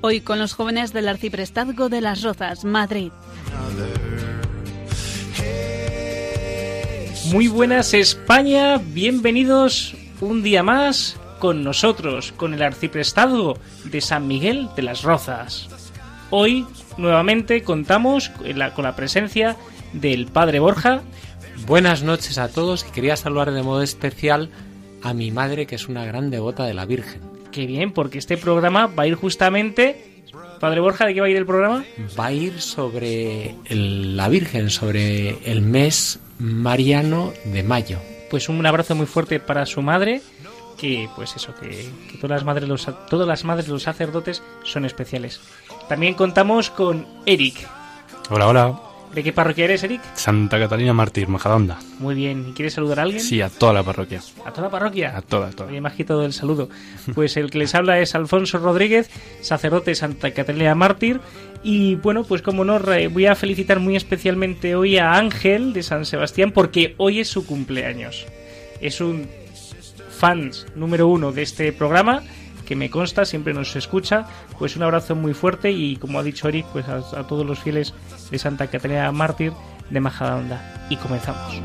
Hoy con los jóvenes del Arciprestazgo de las Rozas, Madrid. Muy buenas España, bienvenidos un día más con nosotros, con el arciprestazgo de San Miguel de las Rozas. Hoy nuevamente contamos con la, con la presencia del Padre Borja, Buenas noches a todos y quería saludar de modo especial a mi madre que es una gran devota de la Virgen. Que bien, porque este programa va a ir justamente... Padre Borja, ¿de qué va a ir el programa? Va a ir sobre el- la Virgen, sobre el mes mariano de mayo. Pues un abrazo muy fuerte para su madre, que pues eso, que, que todas las madres los, todas las madres de los sacerdotes son especiales. También contamos con Eric. Hola, hola. ¿De qué parroquia eres, Eric? Santa Catalina Mártir, Majadahonda. Muy bien. ¿Y quieres saludar a alguien? Sí, a toda la parroquia. ¿A toda la parroquia? A toda, a toda. Oye, me has quitado el saludo. Pues el que les habla es Alfonso Rodríguez, sacerdote de Santa Catalina Mártir. Y bueno, pues como no, voy a felicitar muy especialmente hoy a Ángel de San Sebastián porque hoy es su cumpleaños. Es un fans número uno de este programa que me consta, siempre nos escucha. Pues un abrazo muy fuerte y como ha dicho Eric, pues a, a todos los fieles de Santa Catalina Mártir de Majadahonda. Y comenzamos.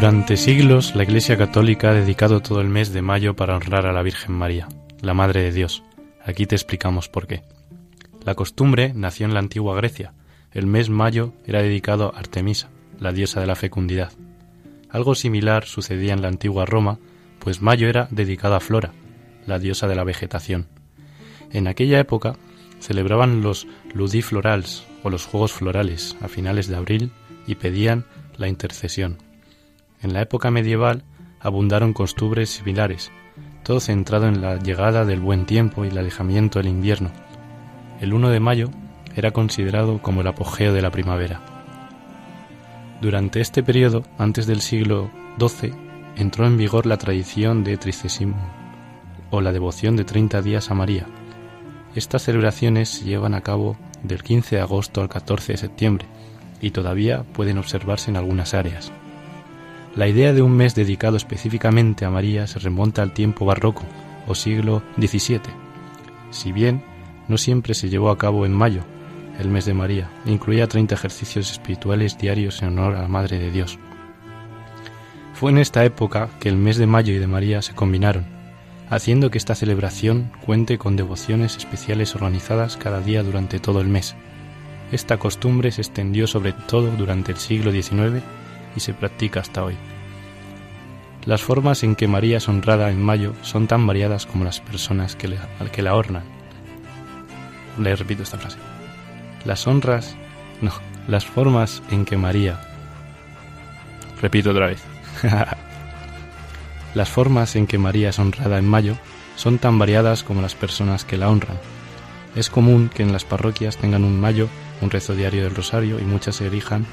Durante siglos, la Iglesia Católica ha dedicado todo el mes de mayo para honrar a la Virgen María, la Madre de Dios. Aquí te explicamos por qué. La costumbre nació en la antigua Grecia. El mes mayo era dedicado a Artemisa, la diosa de la fecundidad. Algo similar sucedía en la antigua Roma, pues mayo era dedicado a Flora, la diosa de la vegetación. En aquella época celebraban los ludiflorals o los juegos florales a finales de abril y pedían la intercesión. En la época medieval abundaron costumbres similares, todo centrado en la llegada del buen tiempo y el alejamiento del invierno. El 1 de mayo era considerado como el apogeo de la primavera. Durante este periodo, antes del siglo XII, entró en vigor la tradición de Tricesimo, o la devoción de 30 días a María. Estas celebraciones se llevan a cabo del 15 de agosto al 14 de septiembre y todavía pueden observarse en algunas áreas. La idea de un mes dedicado específicamente a María se remonta al tiempo barroco o siglo XVII. Si bien no siempre se llevó a cabo en mayo, el mes de María, incluía 30 ejercicios espirituales diarios en honor a la Madre de Dios. Fue en esta época que el mes de mayo y de María se combinaron, haciendo que esta celebración cuente con devociones especiales organizadas cada día durante todo el mes. Esta costumbre se extendió sobre todo durante el siglo XIX y se practica hasta hoy. Las formas en que María es honrada en mayo son tan variadas como las personas que, al que la ornan. Le repito esta frase. Las honras, no, las formas en que María. Repito otra vez. las formas en que María es honrada en mayo son tan variadas como las personas que la honran. Es común que en las parroquias tengan un mayo un rezo diario del rosario y muchas erijan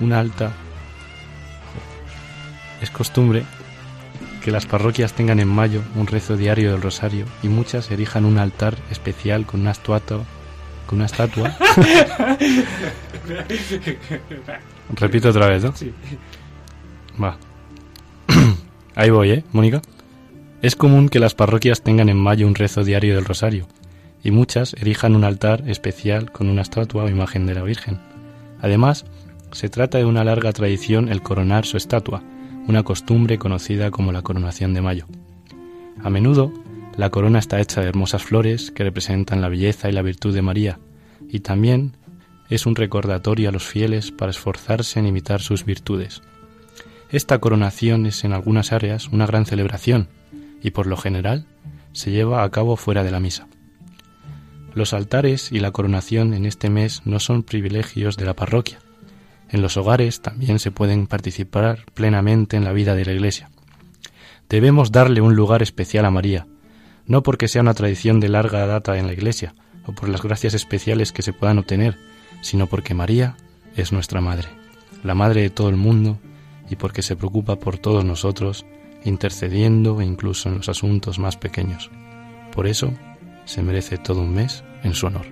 una alta es costumbre que las parroquias tengan en mayo un rezo diario del rosario y muchas erijan un altar especial con una estatua con una estatua repito otra vez ¿no? Sí. va ahí voy ¿eh Mónica? es común que las parroquias tengan en mayo un rezo diario del rosario y muchas erijan un altar especial con una estatua o imagen de la Virgen. Además, se trata de una larga tradición el coronar su estatua, una costumbre conocida como la coronación de mayo. A menudo, la corona está hecha de hermosas flores que representan la belleza y la virtud de María, y también es un recordatorio a los fieles para esforzarse en imitar sus virtudes. Esta coronación es en algunas áreas una gran celebración y por lo general se lleva a cabo fuera de la misa. Los altares y la coronación en este mes no son privilegios de la parroquia. En los hogares también se pueden participar plenamente en la vida de la Iglesia. Debemos darle un lugar especial a María, no porque sea una tradición de larga data en la Iglesia, o por las gracias especiales que se puedan obtener, sino porque María es nuestra Madre, la Madre de todo el mundo, y porque se preocupa por todos nosotros, intercediendo incluso en los asuntos más pequeños. Por eso, se merece todo un mes en su honor.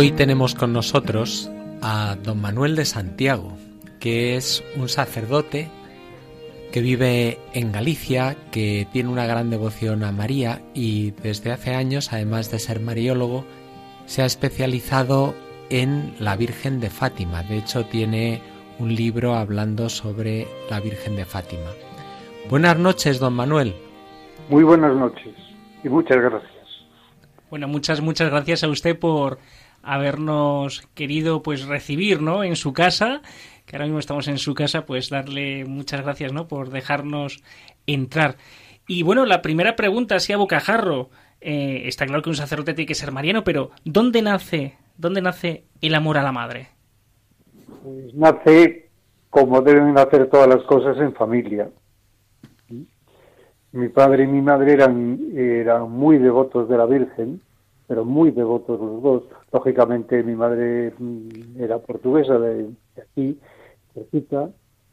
Hoy tenemos con nosotros a don Manuel de Santiago, que es un sacerdote que vive en Galicia, que tiene una gran devoción a María y desde hace años, además de ser mariólogo, se ha especializado en la Virgen de Fátima. De hecho, tiene un libro hablando sobre la Virgen de Fátima. Buenas noches, don Manuel. Muy buenas noches y muchas gracias. Bueno, muchas, muchas gracias a usted por habernos querido pues recibir ¿no? en su casa, que ahora mismo estamos en su casa, pues darle muchas gracias ¿no? por dejarnos entrar. Y bueno, la primera pregunta, así a bocajarro, eh, está claro que un sacerdote tiene que ser mariano, pero ¿dónde nace, dónde nace el amor a la madre? Pues nace como deben nacer todas las cosas en familia. Mi padre y mi madre eran, eran muy devotos de la Virgen, pero muy devotos los dos. Lógicamente mi madre mm, era portuguesa de, aquí, cerquita,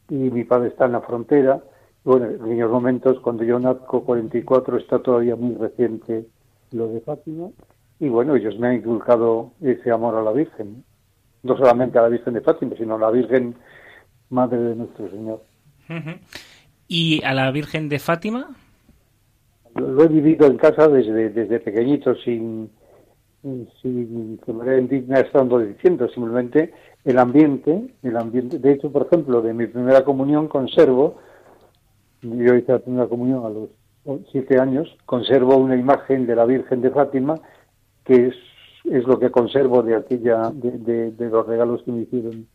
y mi padre está en la frontera. Bueno, en aquellos momentos, cuando yo nazco, 44, está todavía muy reciente lo de Fátima. Y bueno, ellos me han inculcado ese amor a la Virgen. No solamente a la Virgen de Fátima, sino a la Virgen Madre de nuestro Señor. ¿Y a la Virgen de Fátima? Lo he vivido en casa desde, desde pequeñito, sin, si de manera indigna estando diciendo, simplemente el ambiente, el ambiente, de hecho, por ejemplo, de mi primera comunión conservo, yo hice la primera comunión a los siete años, conservo una imagen de la Virgen de Fátima, que es, es lo que conservo de aquella, de, de, los regalos que me hicieron.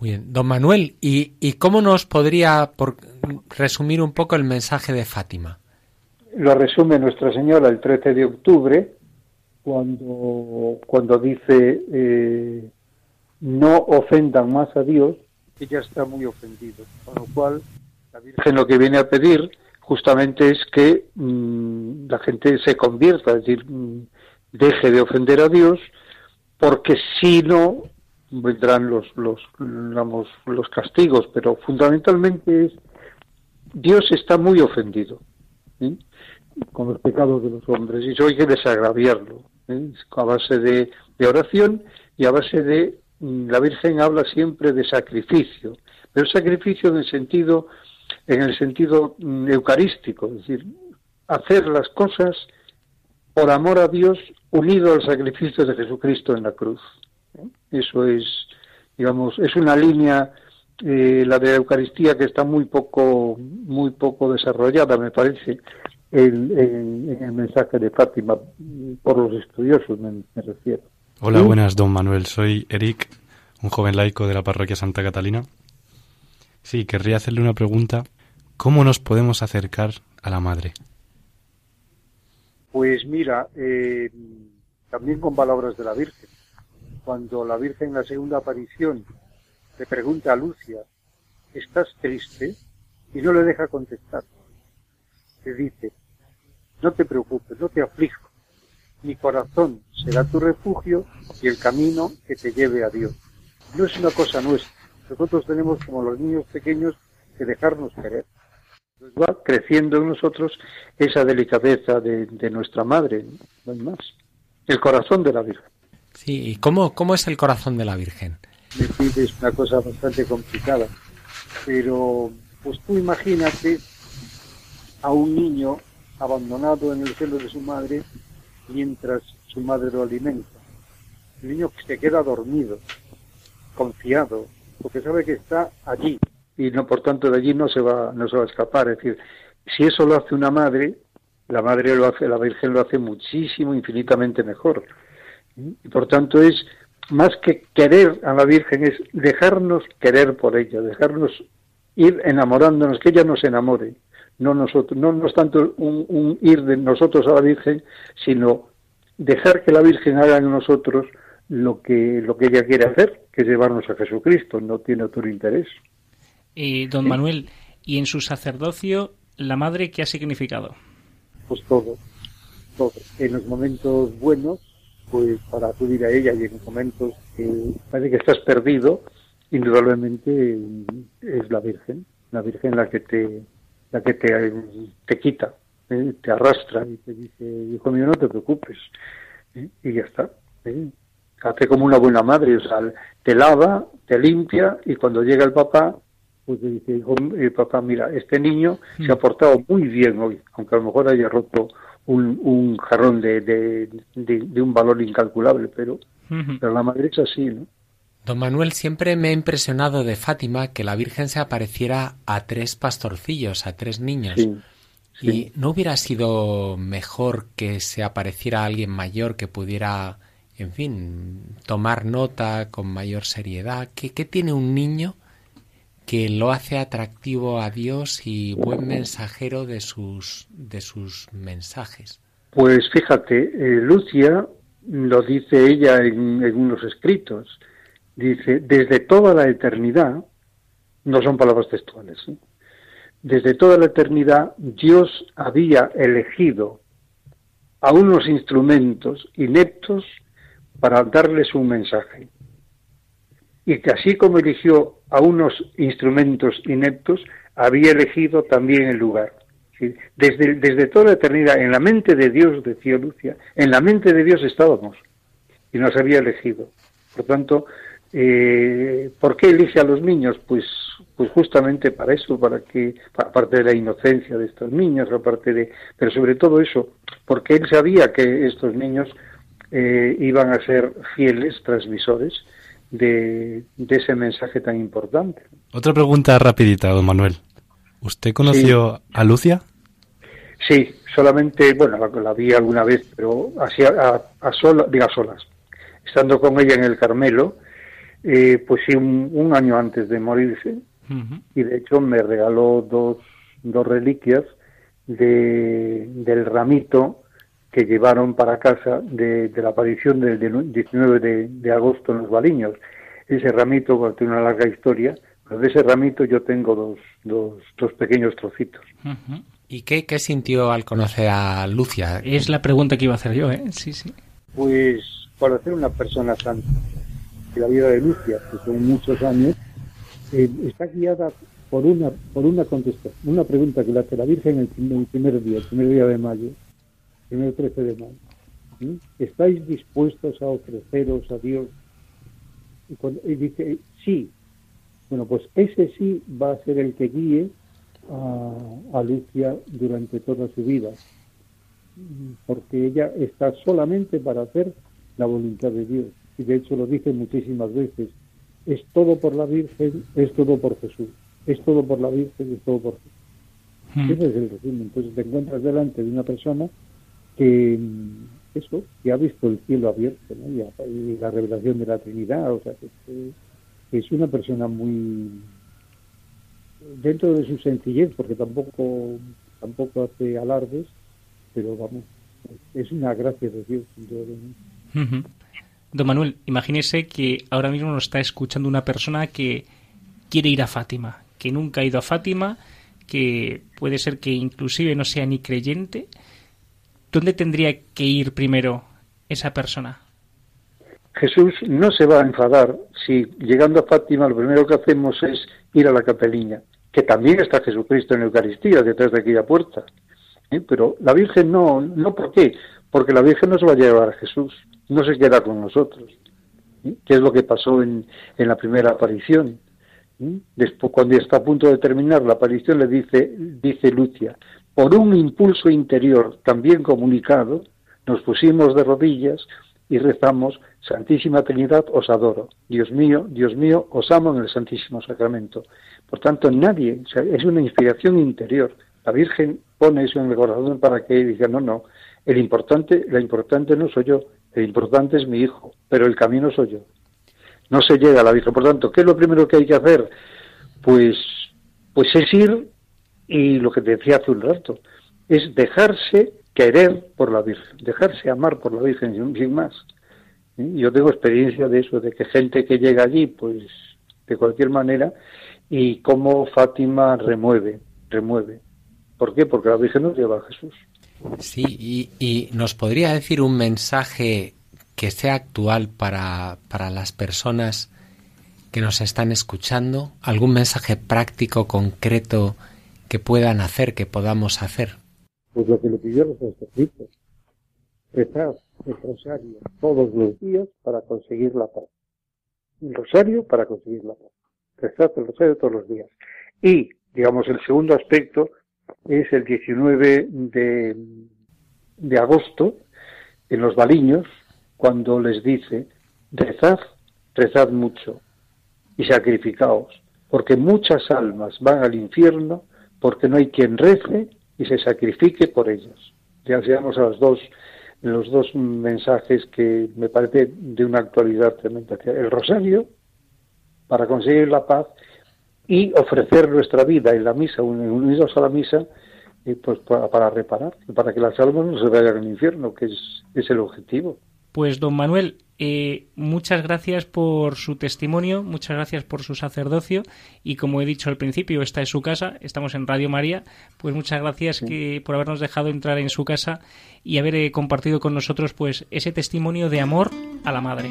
Muy bien, don Manuel, ¿y, y cómo nos podría por resumir un poco el mensaje de Fátima? Lo resume Nuestra Señora el 13 de octubre, cuando, cuando dice eh, no ofendan más a Dios, ella está muy ofendido. Con lo cual, la Virgen lo que viene a pedir justamente es que mm, la gente se convierta, es decir, mm, deje de ofender a Dios, porque si no vendrán los, los, los castigos, pero fundamentalmente es Dios está muy ofendido con los pecados de los hombres y eso hay que desagraviarlo. ¿eh? a base de, oración y a base de mm, la Virgen habla siempre de sacrificio, pero sacrificio en el sentido en el sentido mm, eucarístico, es decir, hacer las cosas por amor a Dios unido al sacrificio de Jesucristo en la cruz. ¿eh? Eso es, digamos, es una línea eh, la de la Eucaristía que está muy poco muy poco desarrollada, me parece, el, en, el mensaje de Fátima, por los estudiosos me, refiero. Hola, buenas, don Manuel. Soy Eric, un joven laico de la parroquia Santa Catalina. Sí, querría hacerle una pregunta. ¿Cómo nos podemos acercar a la Madre? Pues mira, eh, también con palabras de la Virgen. Cuando la Virgen en la segunda aparición le pregunta a Lucia, ¿estás triste? Y no le deja contestar. Le dice, no te preocupes, no te aflijo. Mi corazón será tu refugio y el camino que te lleve a Dios. No es una cosa nuestra. Nosotros tenemos, como los niños pequeños, que dejarnos querer. Va creciendo en nosotros esa delicadeza de, nuestra madre, no hay más. El corazón de la Virgen. Sí, ¿y cómo, cómo es el corazón de la Virgen? Es una cosa bastante complicada, pero pues tú imagínate a un niño abandonado en el seno de su madre mientras su madre lo alimenta. El niño se queda dormido, confiado, porque sabe que está allí y no por tanto de allí no se va no se va a escapar. Es decir, si eso lo hace una madre, la madre lo hace, la Virgen lo hace muchísimo, infinitamente mejor. Y por tanto es más que querer a la Virgen, es dejarnos querer por ella, dejarnos ir enamorándonos, que ella nos enamore. No nosotros, no, no es tanto un, ir de nosotros a la Virgen, sino dejar que la Virgen haga en nosotros lo que, lo que ella quiere hacer, que es llevarnos a Jesucristo, no tiene otro interés. Eh, don Manuel, ¿y en su sacerdocio la madre qué ha significado? Pues todo, todo. En los momentos buenos, pues para acudir a ella y en momentos que parece que estás perdido, indudablemente es la Virgen, la Virgen la que te, la que te, te quita, ¿eh? te arrastra y te dice, hijo mío, no te preocupes, ¿eh? y ya está. ¿eh? Hace como una buena madre, o sea, te lava, te limpia y cuando llega el papá, pues le dice, hijo, papá, mira, este niño se ha mm. portado muy bien hoy, aunque a lo mejor haya roto un, un jarrón de, de, de, un valor incalculable, pero, pero la madre es así, ¿no? Don Manuel, siempre me ha impresionado de Fátima que la Virgen se apareciera a tres pastorcillos, a tres niños. ¿Y no hubiera sido mejor que se apareciera a alguien mayor que pudiera, en fin, tomar nota con mayor seriedad? ¿Qué, qué tiene un niño que lo hace atractivo a Dios y buen mensajero de sus, de sus mensajes? Pues fíjate, eh, Lucia lo dice ella en, en unos escritos dice, desde toda la eternidad, no son palabras textuales, ¿eh? desde toda la eternidad Dios había elegido a unos instrumentos ineptos para darles un mensaje. Y que así como eligió a unos instrumentos ineptos, había elegido también el lugar. Desde, desde toda la eternidad, en la mente de Dios, decía Lucia, en la mente de Dios estábamos y nos había elegido. Por tanto, eh, ¿Por qué elige a los niños? Pues, pues justamente para eso, para que, aparte de la inocencia de estos niños, aparte de, pero sobre todo eso, porque él sabía que estos niños eh, iban a ser fieles transmisores de, ese mensaje tan importante. Otra pregunta rapidita, don Manuel. ¿Usted conoció a Lucia? Sí, solamente, bueno, la, vi alguna vez, pero así a, a, diga solas. Estando con ella en el Carmelo, eh, pues sí, un, año antes de morirse, y de hecho me regaló dos, dos reliquias de, del ramito que llevaron para casa de, la aparición del, 19 de, agosto en los Baliños. Ese ramito, tiene una larga historia, pero de ese ramito yo tengo dos, dos, dos pequeños trocitos. ¿Y qué, qué sintió al conocer a Lucia? Es la pregunta que iba a hacer yo, ¿eh? Sí, sí. Pues para ser una persona santa la vida de Lucia, que son muchos años, eh, está guiada por una por una contestación, una pregunta que le hace la Virgen el, primer día, el primer día de mayo, el primer 13 de mayo. ¿Estáis dispuestos a ofreceros a Dios? Y, dice, sí. Bueno, pues ese sí va a ser el que guíe a, a Lucia durante toda su vida, porque ella está solamente para hacer la voluntad de Dios y de hecho lo dice muchísimas veces, es todo por la Virgen, es todo por Jesús, es todo por la Virgen, es todo por Jesús. Hmm. Ese es el resumen. Entonces te encuentras delante de una persona que, mm, eso, que ha visto el cielo abierto y, la revelación de la Trinidad, o sea, que, es una persona muy dentro de su sencillez, porque tampoco tampoco hace alardes, pero vamos, es una gracia de Dios. Don Manuel, imagínese que ahora mismo nos está escuchando una persona que quiere ir a Fátima, que nunca ha ido a Fátima, que puede ser que inclusive no sea ni creyente. ¿Dónde tendría que ir primero esa persona? Jesús no se va a enfadar si llegando a Fátima lo primero que hacemos es ir a la capeliña, que también está Jesucristo en la Eucaristía detrás de aquella puerta. ¿eh? Pero la Virgen no, no, ¿por qué? Porque la Virgen nos va a llevar a Jesús no se queda con nosotros. ¿Qué es lo que pasó en, en la primera aparición? Después, cuando está a punto de terminar la aparición, le dice, dice Lucia, por un impulso interior también comunicado, nos pusimos de rodillas y rezamos, Santísima Trinidad, os adoro. Dios mío, Dios mío, os amo en el Santísimo Sacramento. Por tanto, nadie, es una inspiración interior. La Virgen pone eso en el corazón para que diga, no, no, el importante, la importante no soy yo, el importante es mi hijo, pero el camino soy yo. No se llega a la Virgen. Por tanto, ¿qué es lo primero que hay que hacer? Pues, pues es ir, y lo que te decía hace un rato, es dejarse querer por la Virgen, dejarse amar por la Virgen, sin más. Yo tengo experiencia de eso, de que gente que llega allí, pues de cualquier manera, y cómo Fátima remueve, remueve. ¿Por qué? Porque la Virgen nos lleva a Jesús. Sí, y, y nos podría decir un mensaje que sea actual para, para las personas que nos están escuchando, algún mensaje práctico, concreto que puedan hacer, que podamos hacer. Pues lo que le pidió los sacerdotes, rezar el rosario todos los días para conseguir la paz. El rosario para conseguir la paz. Rezar el rosario todos los días. Y, digamos, el segundo aspecto es el 19 de, de agosto, en los Baliños, cuando les dice, rezad, rezad mucho y sacrificaos, porque muchas almas van al infierno porque no hay quien rece y se sacrifique por ellas. Ya llegamos a los dos, los dos mensajes que me parece de una actualidad tremenda. El rosario, para conseguir la paz, y ofrecer nuestra vida en la misa, unidos a la misa, eh, pues para, reparar, para que las almas no se vayan al infierno, que es, es el objetivo. Pues don Manuel, eh, muchas gracias por su testimonio, muchas gracias por su sacerdocio y como he dicho al principio, esta es su casa, estamos en Radio María, pues muchas gracias que, por habernos dejado entrar en su casa y haber eh, compartido con nosotros pues ese testimonio de amor a la Madre.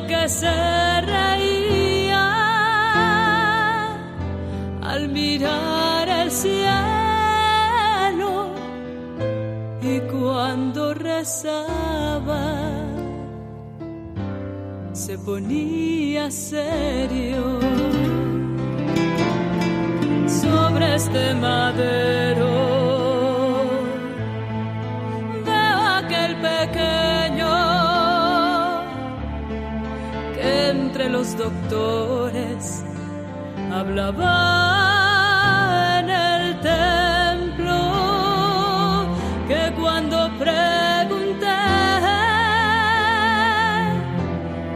que se reía al mirar el cielo y cuando rezaba se ponía serio sobre este madero. Doctores hablaba en el templo, que cuando pregunté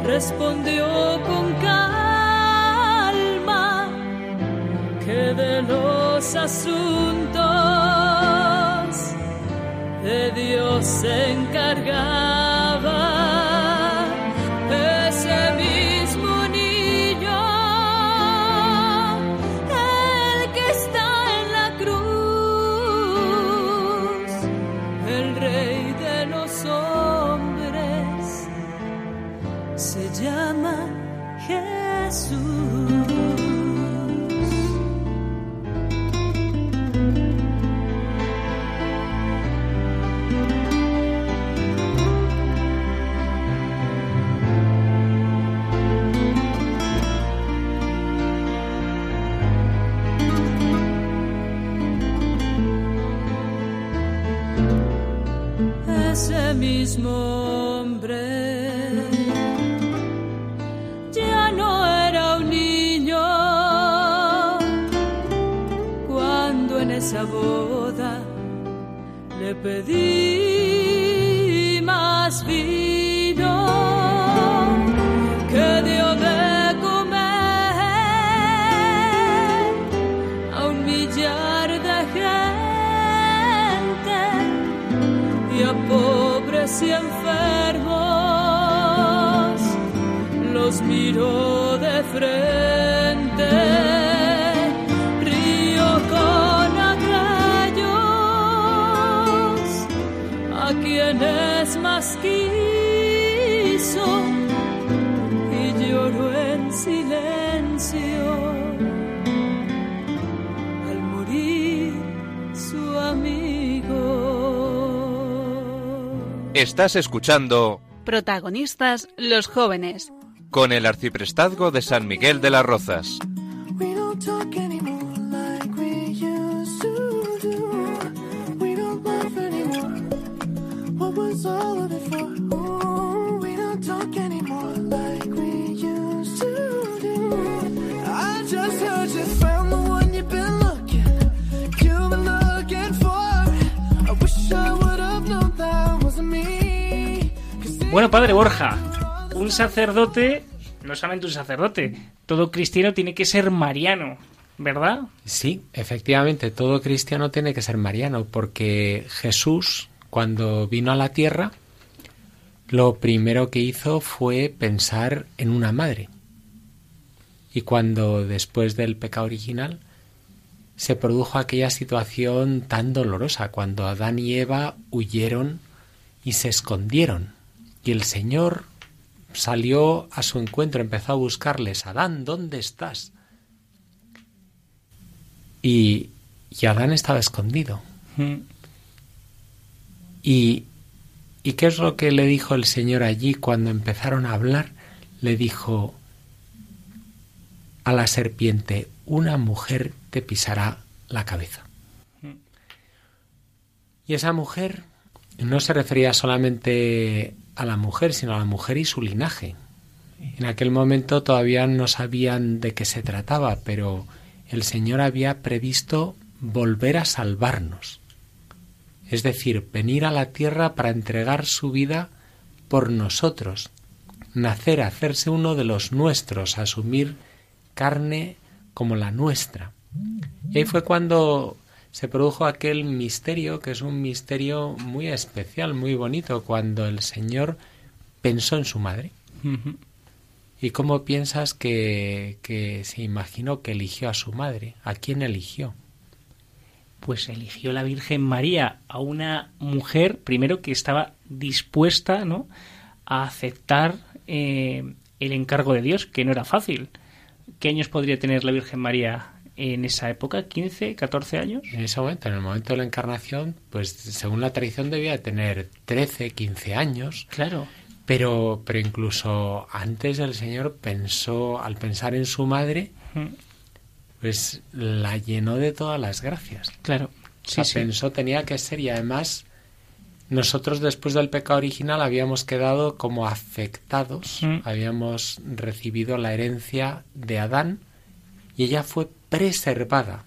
respondió con de los asuntos de Dios se encargaba. Pedí más vino que dio de comer a un millar de gente y a pobres y enfermos los miró de frente. Estás escuchando Protagonistas los jóvenes. con el arciprestazgo de San Miguel de las Rozas. Bueno, padre Borja, un sacerdote, no solamente un sacerdote, todo cristiano tiene que ser mariano, ¿verdad? Sí, efectivamente, todo cristiano tiene que ser mariano, porque Jesús, cuando vino a la tierra, lo primero que hizo fue pensar en una madre. Y cuando después del pecado original se produjo aquella situación tan dolorosa, cuando Adán y Eva huyeron y se escondieron, y el Señor salió a su encuentro, empezó a buscarles, Adán, ¿dónde estás? Y, y Adán estaba escondido. Mm, ¿Y, ¿Y qué es lo que le dijo el Señor allí cuando empezaron a hablar? Le dijo a la serpiente, una mujer te pisará la cabeza. Y esa mujer no se refería solamente a la mujer, sino a la mujer y su linaje. En aquel momento todavía no sabían de qué se trataba, pero el Señor había previsto volver a salvarnos. Es decir, venir a la tierra para entregar su vida por nosotros, nacer, hacerse uno de los nuestros, asumir carne como la nuestra. Y ahí fue cuando se produjo aquel misterio, que es un misterio muy especial, muy bonito, cuando el Señor pensó en su madre. ¿Y cómo piensas que, que se imaginó que eligió a su madre? ¿A quién eligió? Pues eligió la Virgen María a una mujer, primero que estaba dispuesta, ¿no? a aceptar eh, el encargo de Dios, que no era fácil. ¿Qué años podría tener la Virgen María en esa época? ¿15, 14 años? En ese momento, en el momento de la encarnación, pues según la tradición debía de tener 13, 15 años, Claro. pero, pero incluso antes el Señor pensó, al pensar en su madre, pues la llenó de todas las gracias. Claro. O Sí, sea, sí. pensó tenía que ser y además nosotros después del pecado original habíamos quedado como afectados, Mm. habíamos recibido la herencia de Adán y ella fue preservada,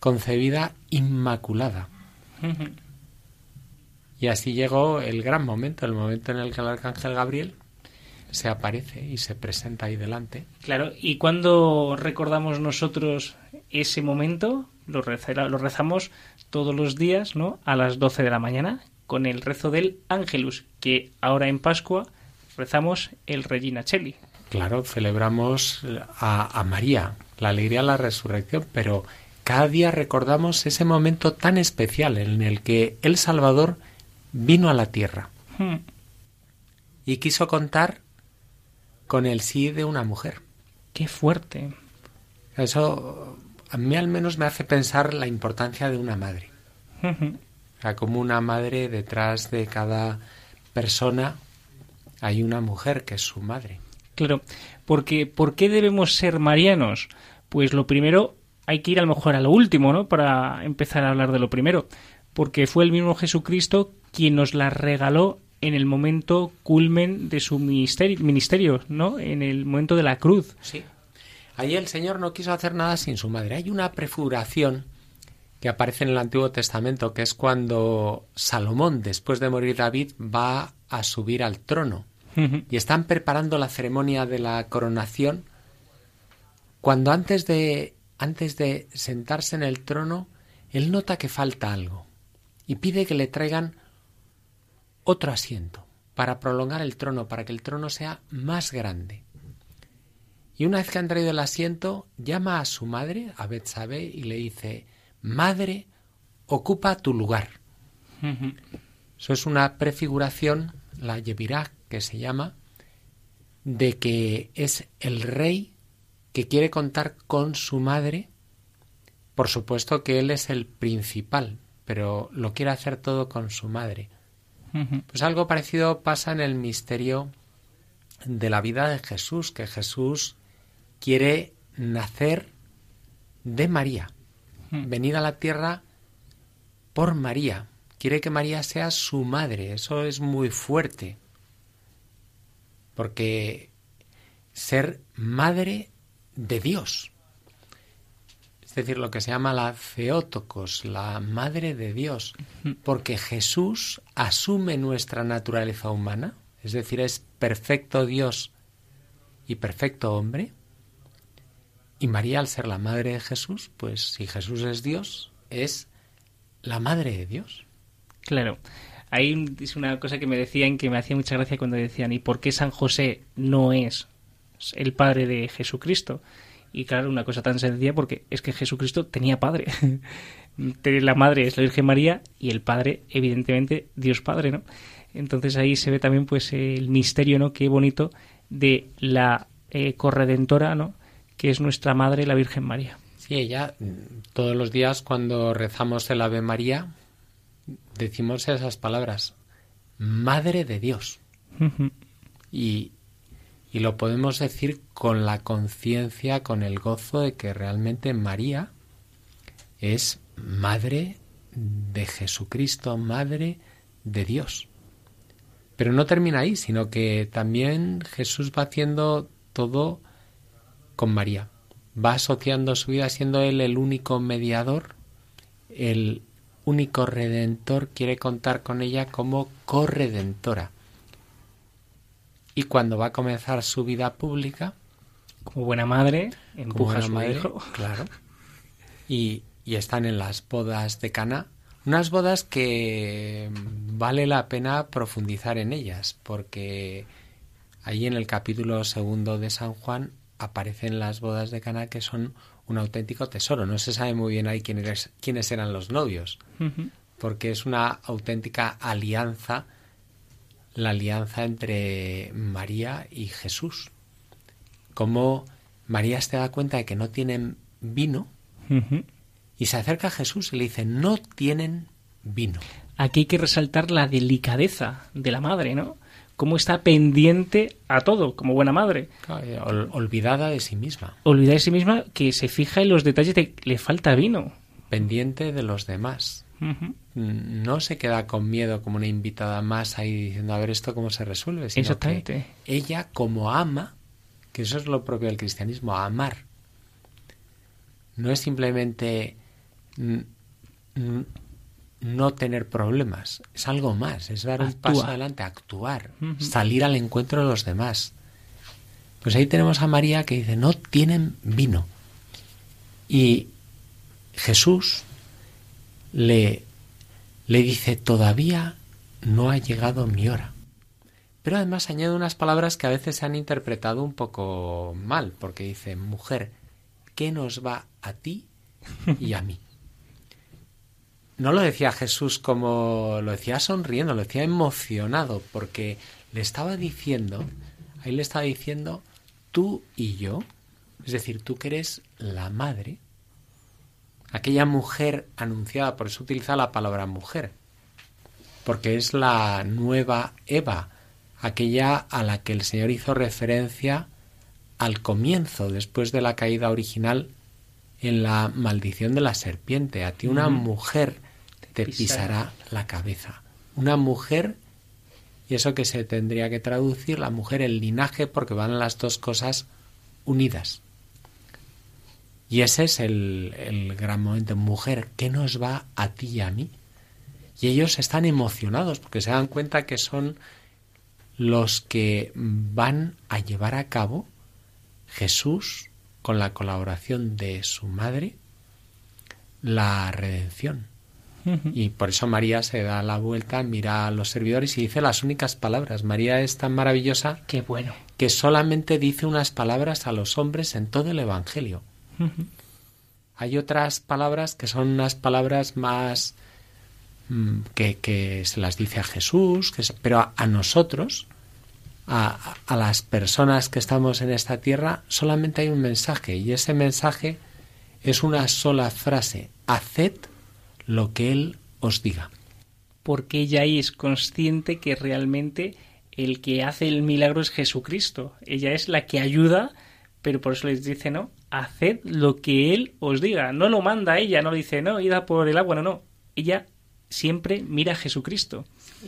concebida inmaculada. Y así llegó el gran momento, el momento en el que el arcángel Gabriel se aparece y se presenta ahí delante. Claro, ¿y cuando recordamos nosotros ese momento? Lo, reza- lo rezamos todos los días, ¿no? A las 12 de la mañana, con el rezo del Ángelus, que ahora en Pascua rezamos el Regina Cheli. Claro, celebramos a, a María, la alegría de la resurrección, pero cada día recordamos ese momento tan especial en el que el Salvador vino a la tierra Hmm, y quiso contar con el sí de una mujer. ¡Qué fuerte! Eso a mí al menos me hace pensar la importancia de una madre. O sea, como una madre detrás de cada persona hay una mujer que es su madre. Claro, porque ¿por qué debemos ser marianos? Pues lo primero hay que ir a lo mejor a lo último, ¿no? Para empezar a hablar de lo primero, porque fue el mismo Jesucristo quien nos la regaló en el momento culmen de su ministerio, ministerio, ¿no? En el momento de la cruz. Sí. Ahí el Señor no quiso hacer nada sin su madre. Hay una prefiguración que aparece en el Antiguo Testamento, que es cuando Salomón, después de morir David, va a subir al trono. Y están preparando la ceremonia de la coronación cuando antes de antes de sentarse en el trono, él nota que falta algo y pide que le traigan otro asiento para prolongar el trono, para que el trono sea más grande. Y una vez que han traído el asiento, llama a su madre, a Betsabe, y le dice, Madre, ocupa tu lugar. Eso es una prefiguración, la Yevirá, que se llama, de que es el rey que quiere contar con su madre. Por supuesto que él es el principal, pero lo quiere hacer todo con su madre. Pues algo parecido pasa en el misterio de la vida de Jesús, que Jesús quiere nacer de María, venir a la tierra por María, quiere que María sea su madre, eso es muy fuerte, porque ser madre de Dios, es decir, lo que se llama la Theotokos, la madre de Dios, porque Jesús asume nuestra naturaleza humana, es decir, es perfecto Dios y perfecto hombre, y María, al ser la madre de Jesús, pues si Jesús es Dios, es la madre de Dios. Claro. Ahí es una cosa que me decían que me hacía mucha gracia cuando decían, ¿y por qué San José no es el padre de Jesucristo? Y claro, una cosa tan sencilla porque es que Jesucristo tenía padre. la madre es la Virgen María y el padre, evidentemente, Dios Padre, ¿no? Entonces ahí se ve también pues el misterio, ¿no? Qué bonito de la eh, corredentora, ¿no? Que es nuestra madre, la Virgen María. Sí, ella, todos los días cuando rezamos el Ave María, decimos esas palabras, Madre de Dios. y, y lo podemos decir con la conciencia, con el gozo de que realmente María es Madre de Jesucristo, Madre de Dios. Pero no termina ahí, sino que también Jesús va haciendo todo con María. Va asociando su vida siendo Él el único mediador, el único redentor, quiere contar con ella como corredentora. Y cuando va a comenzar su vida pública, como buena madre, empuja a su madre, hijo. claro. Y, y están en las bodas de Cana, unas bodas que vale la pena profundizar en ellas, porque ahí en el capítulo segundo de San Juan aparecen las bodas de Cana que son un auténtico tesoro. No se sabe muy bien ahí quiénes, quiénes eran los novios, porque es una auténtica alianza, la alianza entre María y Jesús. Como María se da cuenta de que no tienen vino y se acerca a Jesús y le dice, no tienen vino. Aquí hay que resaltar la delicadeza de la madre, ¿no? Cómo está pendiente a todo, como buena madre. Ol- olvidada de sí misma, Olvida de sí misma que se fija en los detalles de que le falta vino. pendiente de los demás. Ujú. No se queda con miedo como una invitada más ahí diciendo a ver esto cómo se resuelve, sino Exactamente. que ella como ama, que eso es lo propio del cristianismo, amar. No es simplemente mm, mm, no tener problemas, es algo más, es dar un paso adelante, actuar, salir al encuentro de los demás. Pues ahí tenemos a María que dice, no tienen vino. Y Jesús le, le dice, todavía no ha llegado mi hora. Pero además añade unas palabras que a veces se han interpretado un poco mal, porque dice, mujer, ¿qué nos va a ti y a mí? No lo decía Jesús como lo decía sonriendo, lo decía emocionado, porque le estaba diciendo, ahí le estaba diciendo, tú y yo, es decir, tú que eres la madre, aquella mujer anunciada, por eso utiliza la palabra mujer, porque es la nueva Eva, aquella a la que el Señor hizo referencia al comienzo, después de la caída original, en la maldición de la serpiente. A ti una mujer te pisará. la cabeza. Una mujer, y eso que se tendría que traducir, la mujer, el linaje, porque van las dos cosas unidas. Y ese es el, el gran momento. Mujer, ¿qué nos va a ti y a mí? Y ellos están emocionados porque se dan cuenta que son los que van a llevar a cabo Jesús, con la colaboración de su madre, la redención. Y por eso María se da la vuelta, mira a los servidores y dice las únicas palabras. María es tan maravillosa Qué bueno. que solamente dice unas palabras a los hombres en todo el Evangelio. Hay otras palabras que son unas palabras más mm, que, que se las dice a Jesús, que se- pero a, a nosotros, a, a las personas que estamos en esta tierra, solamente hay un mensaje y ese mensaje es una sola frase. Haced lo que Él os diga. Porque ella ahí es consciente que realmente el que hace el milagro es Jesucristo. Ella es la que ayuda, pero por eso les dice, no, haced lo que Él os diga. No lo manda ella, no le dice, no, id a por el agua, no, no. Ella siempre mira a Jesucristo.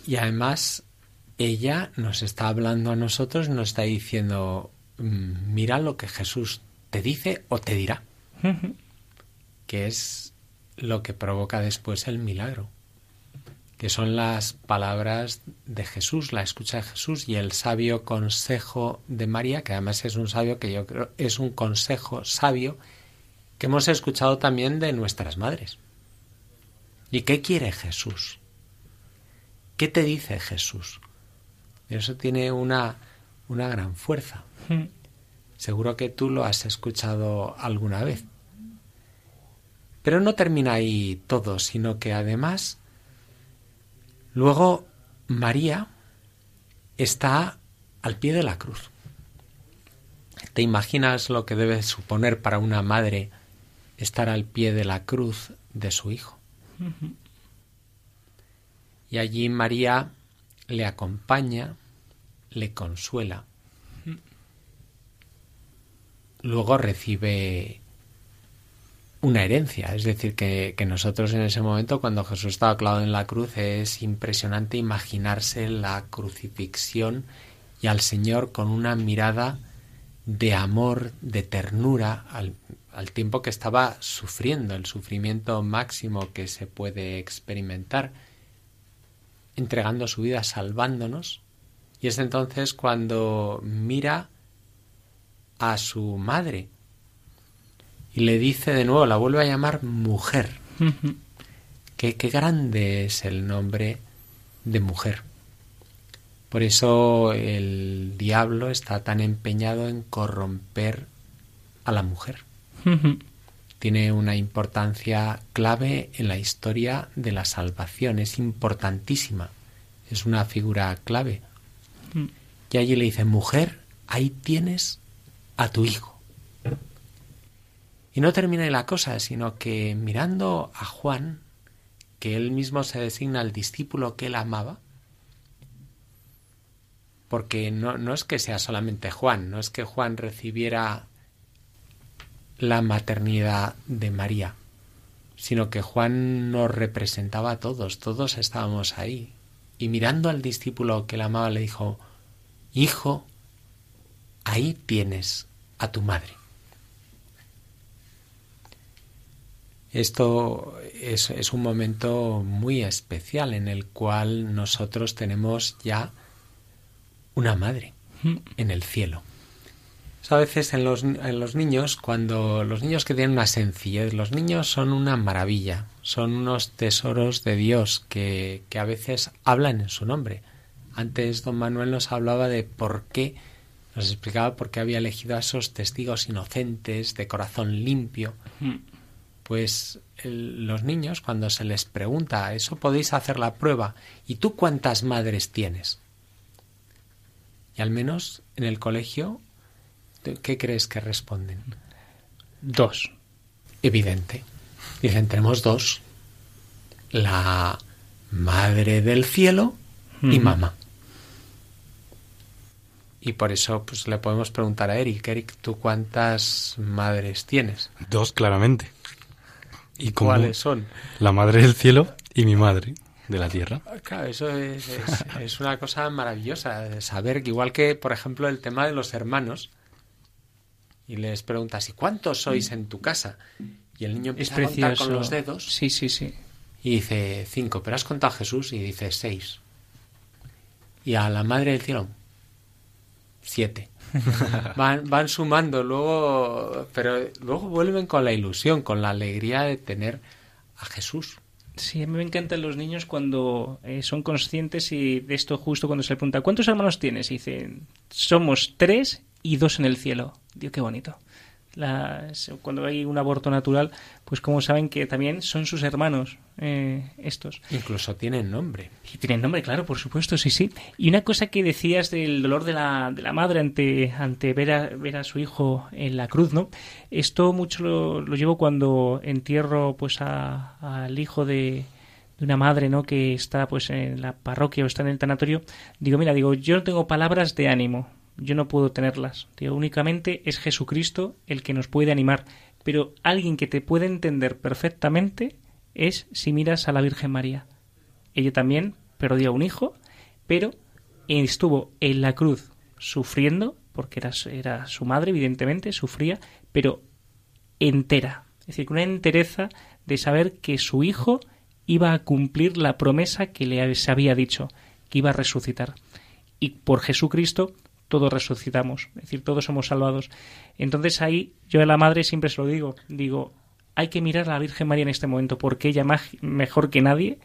Y además, ella nos está hablando a nosotros, nos está diciendo, mm, mira lo que Jesús te dice o te dirá, que es lo que provoca después el milagro, que son las palabras de Jesús, la escucha de Jesús y el sabio consejo de María, que además es un sabio que yo creo es un consejo sabio que hemos escuchado también de nuestras madres. ¿Y qué quiere Jesús? ¿Qué te dice Jesús? Eso tiene una, una gran fuerza. Seguro que tú lo has escuchado alguna vez. Pero no termina ahí todo, sino que además luego María está al pie de la cruz. ¿Te imaginas lo que debe suponer para una madre estar al pie de la cruz de su hijo? Y allí María le acompaña, le consuela. Luego recibe una herencia, es decir, que, nosotros en ese momento, cuando Jesús estaba clavado en la cruz, es impresionante imaginarse la crucifixión y al Señor con una mirada de amor, de ternura, al tiempo que estaba sufriendo, el sufrimiento máximo que se puede experimentar entregando su vida, salvándonos. Y es entonces cuando mira a su madre y le dice de nuevo, la vuelve a llamar mujer. qué, qué grande es el nombre de mujer. Por eso el diablo está tan empeñado en corromper a la mujer. Tiene una importancia clave en la historia de la salvación, es importantísima, es una figura clave. Y allí le dice, mujer, ahí tienes a tu hijo. Y no termina la cosa, sino que mirando a Juan, que él mismo se designa el discípulo que él amaba, porque no, no es que sea solamente Juan, no es que Juan recibiera la maternidad de María, sino que Juan nos representaba a todos, todos estábamos ahí. Y mirando al discípulo que la amaba le dijo, Hijo, ahí tienes a tu madre. Esto es, es, un momento muy especial en el cual nosotros tenemos ya una madre en el cielo. A veces en los, en los, niños, cuando los niños que tienen una sencillez, los niños son una maravilla, son unos tesoros de Dios que, que, a veces hablan en su nombre. Antes don Manuel nos hablaba de por qué, nos explicaba por qué había elegido a esos testigos inocentes, de corazón limpio. Pues el, los niños, cuando se les pregunta, eso podéis hacer la prueba, ¿y tú cuántas madres tienes? Y al menos en el colegio ¿Qué crees que responden? Dos. Evidente. Dicen, tenemos dos. La madre del cielo y mamá. Y por eso pues le podemos preguntar a Eric, Eric, ¿tú cuántas madres tienes? Dos, claramente. ¿Y cómo? ¿Cuáles son? La madre del cielo y mi madre de la tierra. Claro, eso es, es, es una cosa maravillosa, de saber que igual que, por ejemplo, el tema de los hermanos, y les preguntas, ¿y cuántos sois en tu casa? Y el niño Es empieza a contar con los dedos Sí, sí, sí. y dice cinco, pero has contado a Jesús y dice seis. Y a la Madre del Cielo, siete. van, van sumando luego, pero luego vuelven con la ilusión, con la alegría de tener a Jesús. Sí, a mí me encantan los niños cuando eh, son conscientes y de esto justo cuando se le pregunta ¿cuántos hermanos tienes? Y dicen, somos tres y dos en el cielo. Dios, qué bonito. Cuando hay un aborto natural, pues como saben que también son sus hermanos eh, estos. Incluso tienen nombre. Y tienen nombre, claro, por supuesto, sí, sí. Y una cosa que decías del dolor de la, de la madre ante, ante ver, a, ver a su hijo en la cruz, ¿no? Esto mucho lo, lo llevo cuando entierro pues a- al hijo de, de una madre, ¿no? Que está pues en la parroquia o está en el tanatorio. Digo, mira, digo, yo no tengo palabras de ánimo. Yo no puedo tenerlas. Digo, únicamente es Jesucristo el que nos puede animar. Pero alguien que te puede entender perfectamente es si miras a la Virgen María. Ella también perdió un hijo, pero estuvo en la cruz sufriendo, porque era, era su madre, evidentemente, sufría, pero entera. Es decir, una entereza de saber que su hijo iba a cumplir la promesa que le se había dicho, que iba a resucitar. Y por Jesucristo todos resucitamos, es decir, todos somos salvados. Entonces ahí yo a la madre siempre se lo digo, digo, hay que mirar a la Virgen María en este momento, porque ella más, mejor que nadie,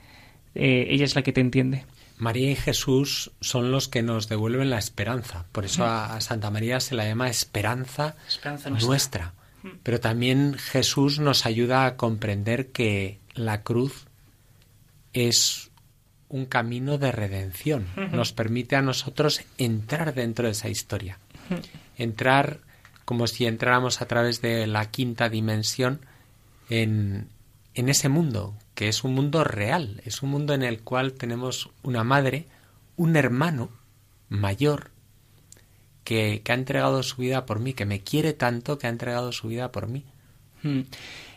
eh, ella es la que te entiende. María y Jesús son los que nos devuelven la esperanza. Por eso a, a Santa María se la llama esperanza, Esperanza nuestra. nuestra. Pero también Jesús nos ayuda a comprender que la cruz es un camino de redención. Nos permite a nosotros entrar dentro de esa historia. Entrar como si entráramos a través de la quinta dimensión en, en ese mundo, que es un mundo real, es un mundo en el cual tenemos una madre, un hermano mayor, que, que ha entregado su vida por mí, que me quiere tanto que ha entregado su vida por mí. Mm.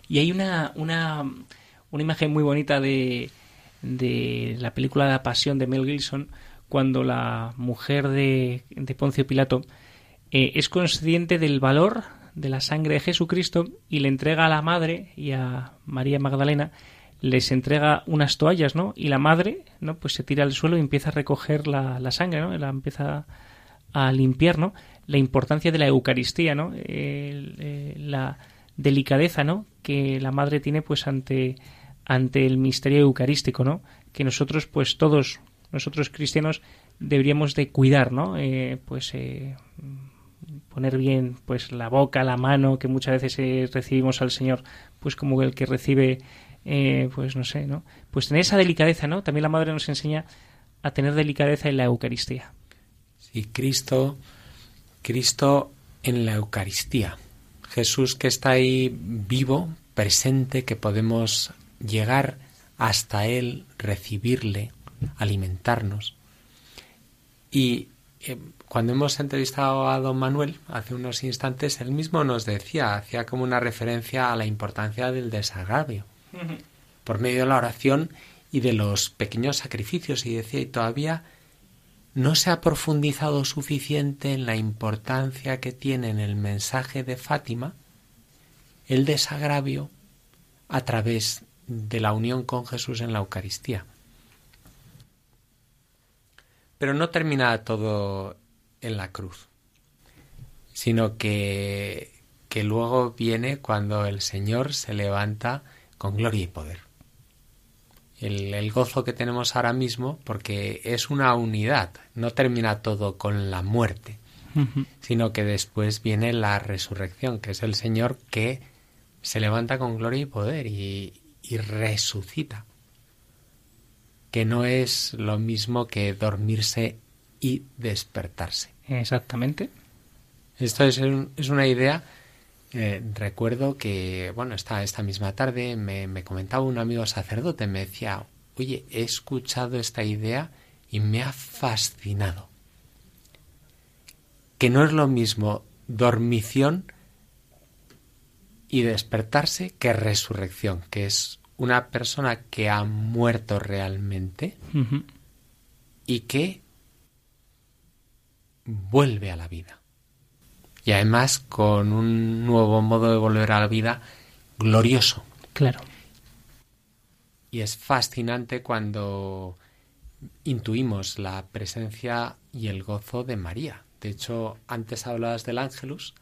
Y hay una, una, una imagen muy bonita de, de la película La Pasión de Mel Gibson, cuando la mujer de, de Poncio Pilato eh, es consciente del valor de la sangre de Jesucristo y le entrega a la madre y a María Magdalena les entrega unas toallas, ¿no? Y la madre, ¿no? Pues se tira al suelo y empieza a recoger la, la sangre, ¿no? La empieza a limpiar, ¿no? La importancia de la Eucaristía, ¿no? Eh, la delicadeza, ¿no? Que la madre tiene, pues, ante, ante el misterio eucarístico, ¿no? Que nosotros, pues, todos, nosotros cristianos, deberíamos de cuidar, ¿no? Eh, pues, eh, poner bien, pues, la boca, la mano, que muchas veces eh, recibimos al Señor, pues, como el que recibe, pues, no sé, ¿no? Pues tener esa delicadeza, ¿no? También la madre nos enseña a tener delicadeza en la Eucaristía. Sí, Cristo, Cristo en la Eucaristía. Jesús que está ahí vivo, presente, que podemos llegar hasta Él, recibirle, alimentarnos. Y eh, cuando hemos entrevistado a don Manuel hace unos instantes, él mismo nos decía, hacía como una referencia a la importancia del desagravio por medio de la oración y de los pequeños sacrificios. Y decía, y todavía no se ha profundizado suficiente en la importancia que tiene en el mensaje de Fátima el desagravio a través de la unión con Jesús en la Eucaristía. Pero no termina todo en la cruz, sino que, que luego viene cuando el Señor se levanta con gloria y poder. El, el gozo que tenemos ahora mismo, porque es una unidad, no termina todo con la muerte, sino que después viene la resurrección, que es el Señor que se levanta con gloria y poder y, y resucita, que no es lo mismo que dormirse y despertarse. Exactamente. Esto es, un- es una idea. eh, recuerdo que, bueno, esta, esta misma tarde me, me comentaba un amigo sacerdote, me decía, oye, he escuchado esta idea y me ha fascinado. Que no es lo mismo dormición y despertarse que resurrección, que es una persona que ha muerto realmente y que vuelve a la vida. y además con un nuevo modo de volver a la vida glorioso. Claro. Y es fascinante cuando intuimos la presencia y el gozo de María. De hecho, antes hablabas del ángelus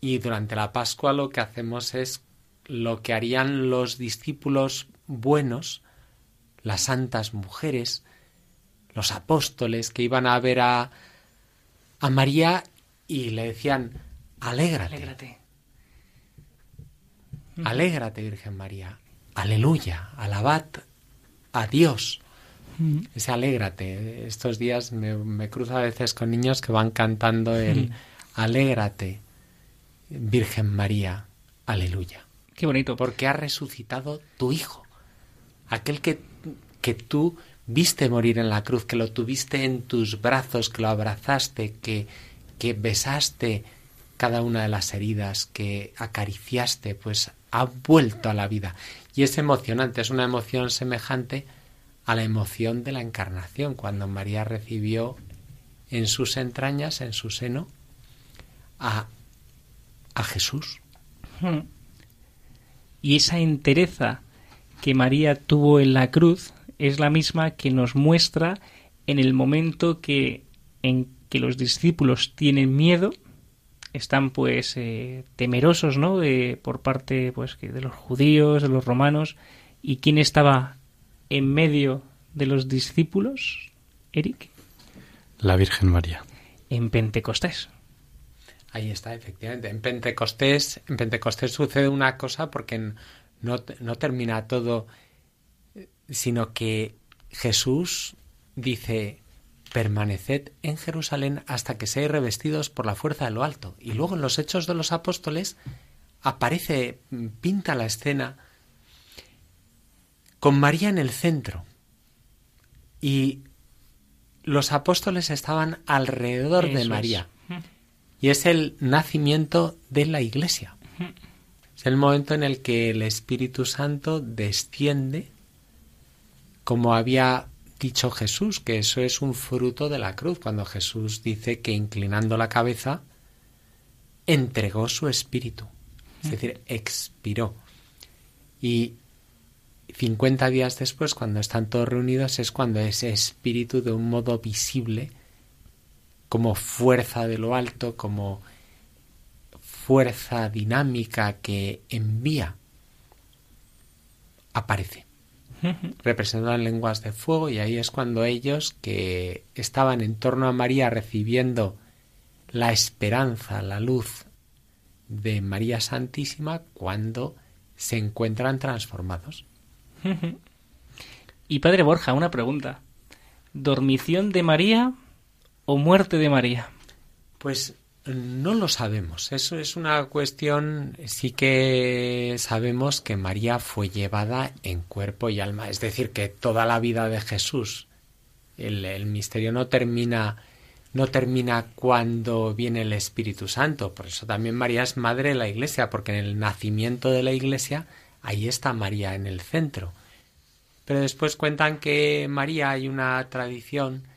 y durante la Pascua lo que hacemos es lo que harían los discípulos buenos, las santas mujeres, los apóstoles que iban a ver a, a María y le decían, alégrate, Alégrate. alégrate Virgen María, aleluya, alabad a Dios. Ese alégrate. Estos días me, me cruzo a veces con niños que van cantando el alégrate, Virgen María, aleluya. Qué bonito. Porque ha resucitado tu Hijo. Aquel que, que tú viste morir en la cruz, que lo tuviste en tus brazos, que lo abrazaste, que, que besaste cada una de las heridas, que acariciaste, pues ha vuelto a la vida. Y es emocionante, es una emoción semejante a la emoción de la encarnación, cuando María recibió en sus entrañas, en su seno, a, a Jesús. Hmm. Y esa entereza que María tuvo en la cruz es la misma que nos muestra en el momento que en que los discípulos tienen miedo, están pues eh, temerosos, ¿no? De, por parte pues de los judíos, de los romanos y quién estaba en medio de los discípulos, Eric, La Virgen María. en Pentecostés. Ahí está, efectivamente. En Pentecostés, en Pentecostés sucede una cosa porque no, no termina todo, sino que Jesús dice, permaneced en Jerusalén hasta que seáis revestidos por la fuerza de lo alto. Y luego en los Hechos de los Apóstoles aparece, pinta la escena con María en el centro. Y los apóstoles estaban alrededor de es. Y es el nacimiento de la iglesia. Es el momento en el que el Espíritu Santo desciende, como había dicho Jesús, que eso es un fruto de la cruz, cuando Jesús dice que inclinando la cabeza, entregó su espíritu, es decir, expiró. Y 50 días después, cuando están todos reunidos, es cuando ese espíritu de un modo visible, como fuerza de lo alto, como fuerza dinámica que envía, aparece representado en lenguas de fuego y ahí es cuando ellos que estaban en torno a María recibiendo la esperanza, la luz de María Santísima, cuando se encuentran transformados. Y padre Borja, una pregunta. ¿Dormición de María o muerte de María? Pues no lo sabemos. Eso es una cuestión. Sí que sabemos que María fue llevada en cuerpo y alma. Es decir, que toda la vida de Jesús, el, el misterio no termina, no termina cuando viene el Espíritu Santo. Por eso también María es madre de la Iglesia, porque en el nacimiento de la Iglesia ahí está María en el centro. Pero después cuentan que María hay una tradición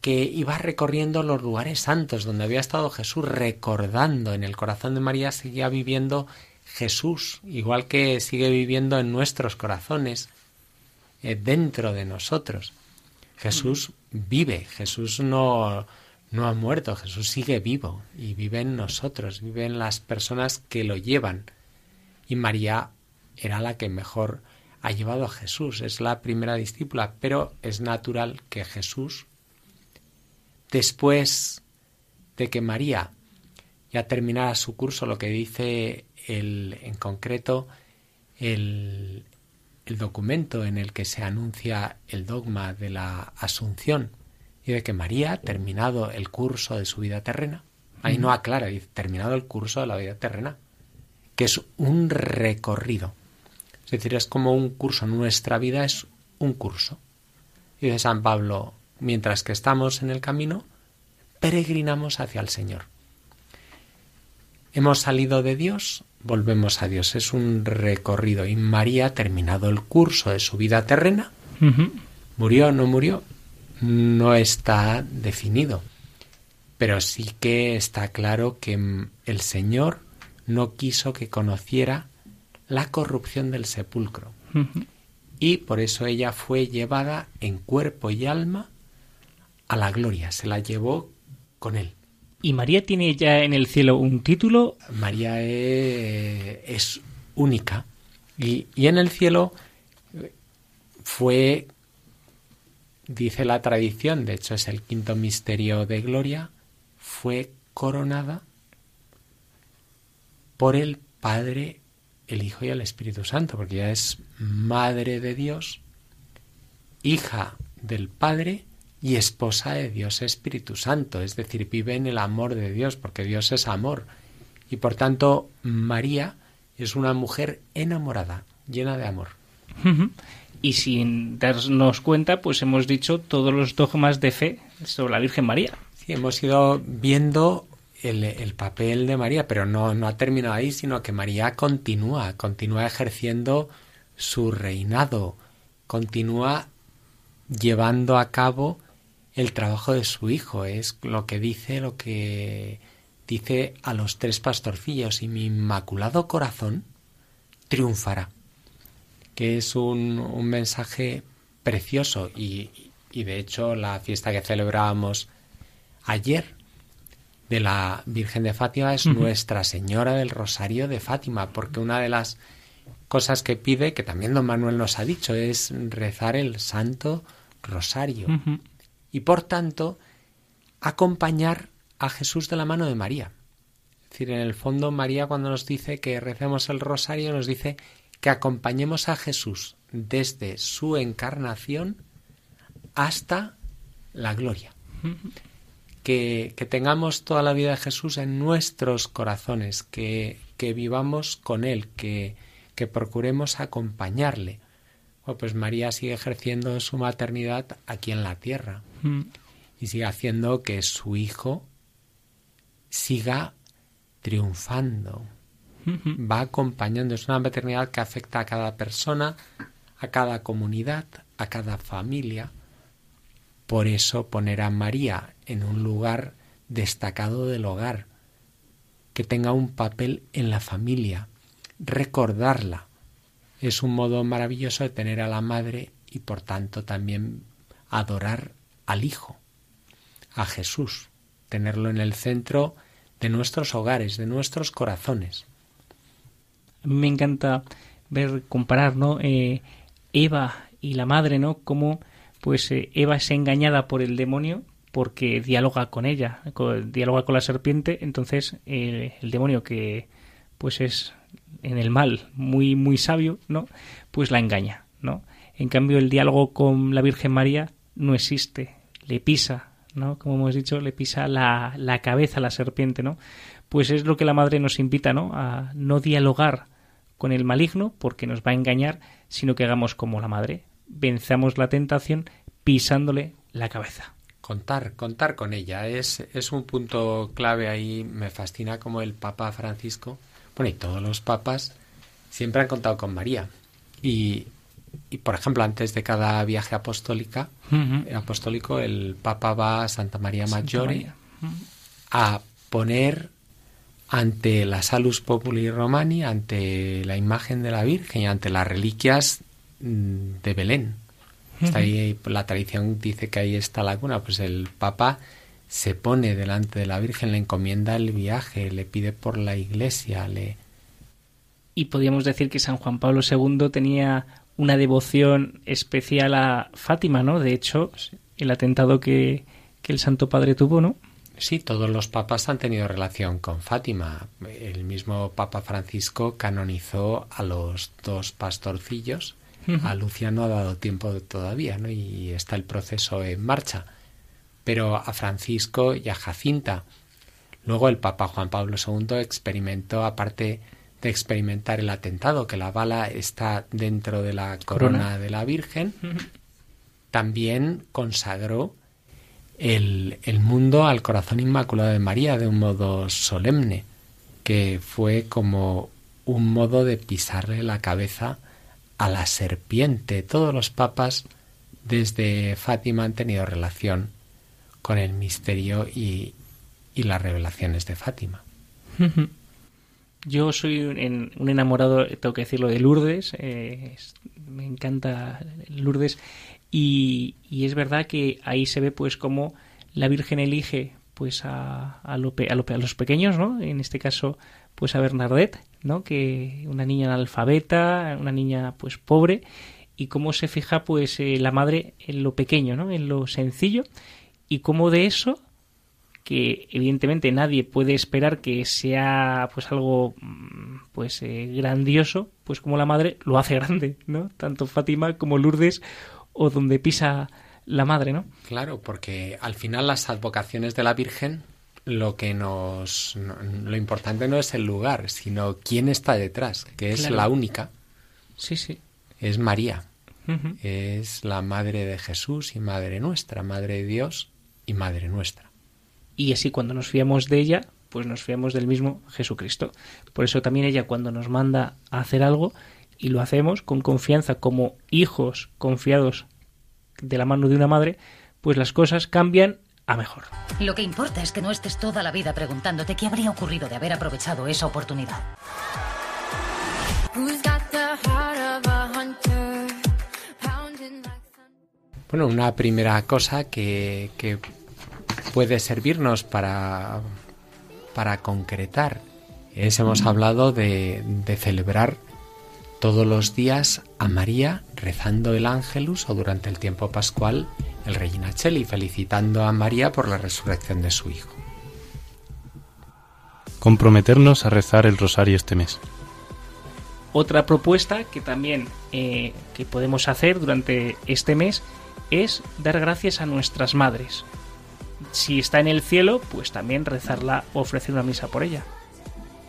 que iba recorriendo los lugares santos donde había estado Jesús, recordando en el corazón de María seguía viviendo Jesús, igual que sigue viviendo en nuestros corazones, eh, dentro de nosotros. Jesús vive, Jesús no, no ha muerto, Jesús sigue vivo y vive en nosotros, vive en las personas que lo llevan. Y María era la que mejor ha llevado a Jesús, es la primera discípula, pero es natural que Jesús después de que María ya terminara su curso, lo que dice el, en concreto el, el documento en el que se anuncia el dogma de la Asunción, y de que María, terminado el curso de su vida terrena, ahí no aclara, dice, terminado el curso de la vida terrena, que es un recorrido. Es decir, es como un curso, nuestra vida es un curso. Dice San Pablo, mientras que estamos en el camino, peregrinamos hacia el Señor. Hemos salido de Dios, volvemos a Dios. Es un recorrido. Y María, terminado el curso de su vida terrena, ¿murió o no murió? No está definido. pero sí que está claro que el Señor no quiso que conociera la corrupción del sepulcro. Y por eso ella fue llevada en cuerpo y alma a la gloria, se la llevó con él. ¿Y María tiene ya en el cielo un título? María eh, es única y, y en el cielo eh, fue, dice la tradición, de hecho es el quinto misterio de gloria, fue coronada por el Padre, el Hijo y el Espíritu Santo, porque ya es Madre de Dios, hija del Padre y esposa de Dios Espíritu Santo, es decir, vive en el amor de Dios, porque Dios es amor. Y por tanto, María es una mujer enamorada, llena de amor. Y sin darnos cuenta, pues hemos dicho todos los dogmas de fe sobre la Virgen María. Sí, hemos ido viendo el, el papel de María, pero no, no ha terminado ahí, sino que María continúa, continúa ejerciendo su reinado, continúa llevando a cabo el trabajo de su hijo. Es lo que dice, lo que dice a los tres pastorcillos, y mi inmaculado corazón triunfará. Que es un, un mensaje precioso y, y de hecho la fiesta que celebrábamos ayer de la Virgen de Fátima es. Nuestra Señora del Rosario de Fátima, porque una de las cosas que pide, que también don Manuel nos ha dicho, es rezar el Santo Rosario. Y por tanto acompañar a Jesús de la mano de María. Es decir, en el fondo María cuando nos dice que recemos el rosario nos dice que acompañemos a Jesús desde su encarnación hasta la gloria. Que, que tengamos toda la vida de Jesús en nuestros corazones, que, que vivamos con Él, que, que procuremos acompañarle. Bueno, pues María sigue ejerciendo su maternidad aquí en la tierra Mm. y sigue haciendo que su hijo siga triunfando. Va acompañando. Es una maternidad que afecta a cada persona, a cada comunidad, a cada familia. Por eso poner a María en un lugar destacado del hogar, que tenga un papel en la familia, recordarla. Es un modo maravilloso de tener a la madre y por tanto también adorar al Hijo, a Jesús, tenerlo en el centro de nuestros hogares, de nuestros corazones. Me encanta ver, comparar, ¿no? Eh, Eva y la madre, ¿no? Cómo, pues, eh, Eva es engañada por el demonio porque dialoga con ella, dialoga con la serpiente, entonces el demonio que, pues, es en el mal muy, muy sabio, ¿no? Pues la engaña, ¿no? En cambio, el diálogo con la Virgen María no existe, le pisa, ¿no? Como hemos dicho, le pisa la, la cabeza a la serpiente, ¿no? Pues es lo que la madre nos invita, ¿no? A no dialogar con el maligno porque nos va a engañar, sino que hagamos como la madre, venzamos la tentación pisándole la cabeza. Contar, contar con ella es, es un punto clave ahí. Me fascina como el Papa Francisco, bueno, y todos los papas siempre han contado con María. Y, y por ejemplo, antes de cada viaje apostólica, Ujú. apostólico, el Papa va a Santa María Santa Maggiore a poner ante la Salus Populi Romani, ante la imagen de la Virgen y ante las reliquias mm, de Belén. Está ahí, la tradición dice que ahí está la cuna, pues el Papa se pone delante de la Virgen, le encomienda el viaje, le pide por la iglesia, le... Y podríamos decir que San Juan Pablo II tenía una devoción especial a Fátima, ¿no? De hecho, el atentado que, que el Santo Padre tuvo, ¿no? Sí, todos los papas han tenido relación con Fátima. El mismo Papa Francisco canonizó a los dos pastorcillos. A Lucia no ha dado tiempo todavía, ¿no? Y está el proceso en marcha. Pero a Francisco y a Jacinta. Luego el Papa Juan Pablo II experimentó, aparte de experimentar el atentado, que la bala está dentro de la corona, Corona. de la Virgen, también consagró el, el mundo al corazón inmaculado de María de un modo solemne, que fue como un modo de pisarle la cabeza a la serpiente. Todos los papas desde Fátima han tenido relación con el misterio y, y las revelaciones de Fátima. Yo soy un, un enamorado, tengo que decirlo, de Lourdes. eh, me encanta Lourdes. Y, es verdad que ahí se ve pues cómo la Virgen elige pues a, a, lo a a los pequeños, ¿no? En este caso, pues a Bernadette, ¿no? Que una niña analfabeta, una niña pues pobre, y cómo se fija pues eh, la madre en lo pequeño, ¿no? En lo sencillo, y cómo de eso que evidentemente nadie puede esperar que sea pues algo mm, pues eh, grandioso, pues como la madre lo hace grande, ¿no? Tanto Fátima como Lourdes o donde pisa la madre, ¿no? Claro, porque al final las advocaciones de la Virgen lo que nos no- lo importante no es el lugar, sino quién está detrás, que es Claro. la única, Sí, sí. es María. Es la madre de Jesús y madre nuestra, madre de Dios y madre nuestra. Y así cuando nos fiamos de ella, pues nos fiamos del mismo Jesucristo. Por eso también ella cuando nos manda a hacer algo y lo hacemos con confianza como hijos confiados de la mano de una madre, pues las cosas cambian a mejor. Lo que importa es que no estés toda la vida preguntándote qué habría ocurrido de haber aprovechado esa oportunidad. Bueno, una primera cosa que, que puede servirnos para, para concretar es, hemos hablado de, de celebrar todos los días a María rezando el ángelus o durante el tiempo pascual el Regina Cheli, felicitando a María por la resurrección de su hijo. Comprometernos a rezar el rosario este mes. Otra propuesta que también eh, que podemos hacer durante este mes es dar gracias a nuestras madres. Si está en el cielo, pues también rezarla o ofrecer una misa por ella.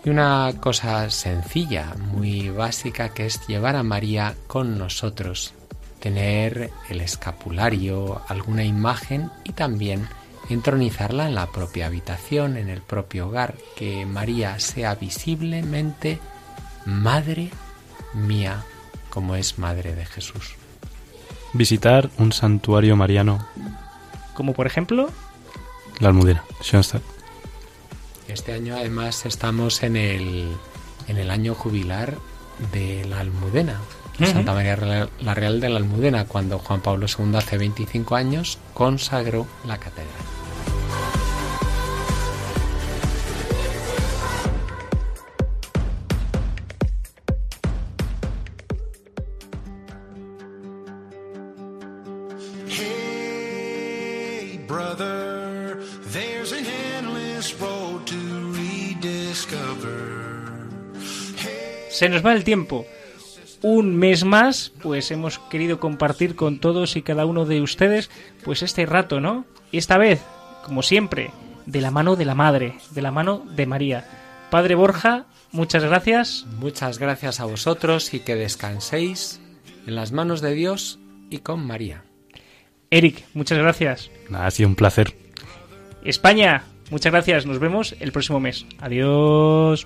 Y una cosa sencilla, muy básica, que es llevar a María con nosotros, tener el escapulario, alguna imagen y también entronizarla en la propia habitación, en el propio hogar, que María sea visiblemente madre mía, como es madre de Jesús. Visitar un santuario mariano, Como por ejemplo, la Almudena, Schoenstatt. Este año además estamos en el, en el año jubilar de la Almudena. Santa María la Real de la Almudena, cuando Juan Pablo II hace 25 años consagró la catedral. Se nos va el tiempo. Un mes más, pues hemos querido compartir con todos y cada uno de ustedes, pues este rato, ¿no? Y esta vez, como siempre, de la mano de la Madre, de la mano de María. Padre Borja, muchas gracias. Muchas gracias a vosotros y que descanséis en las manos de Dios y con María. Eric, muchas gracias. Ha sido un placer. España, muchas gracias. Nos vemos el próximo mes. Adiós.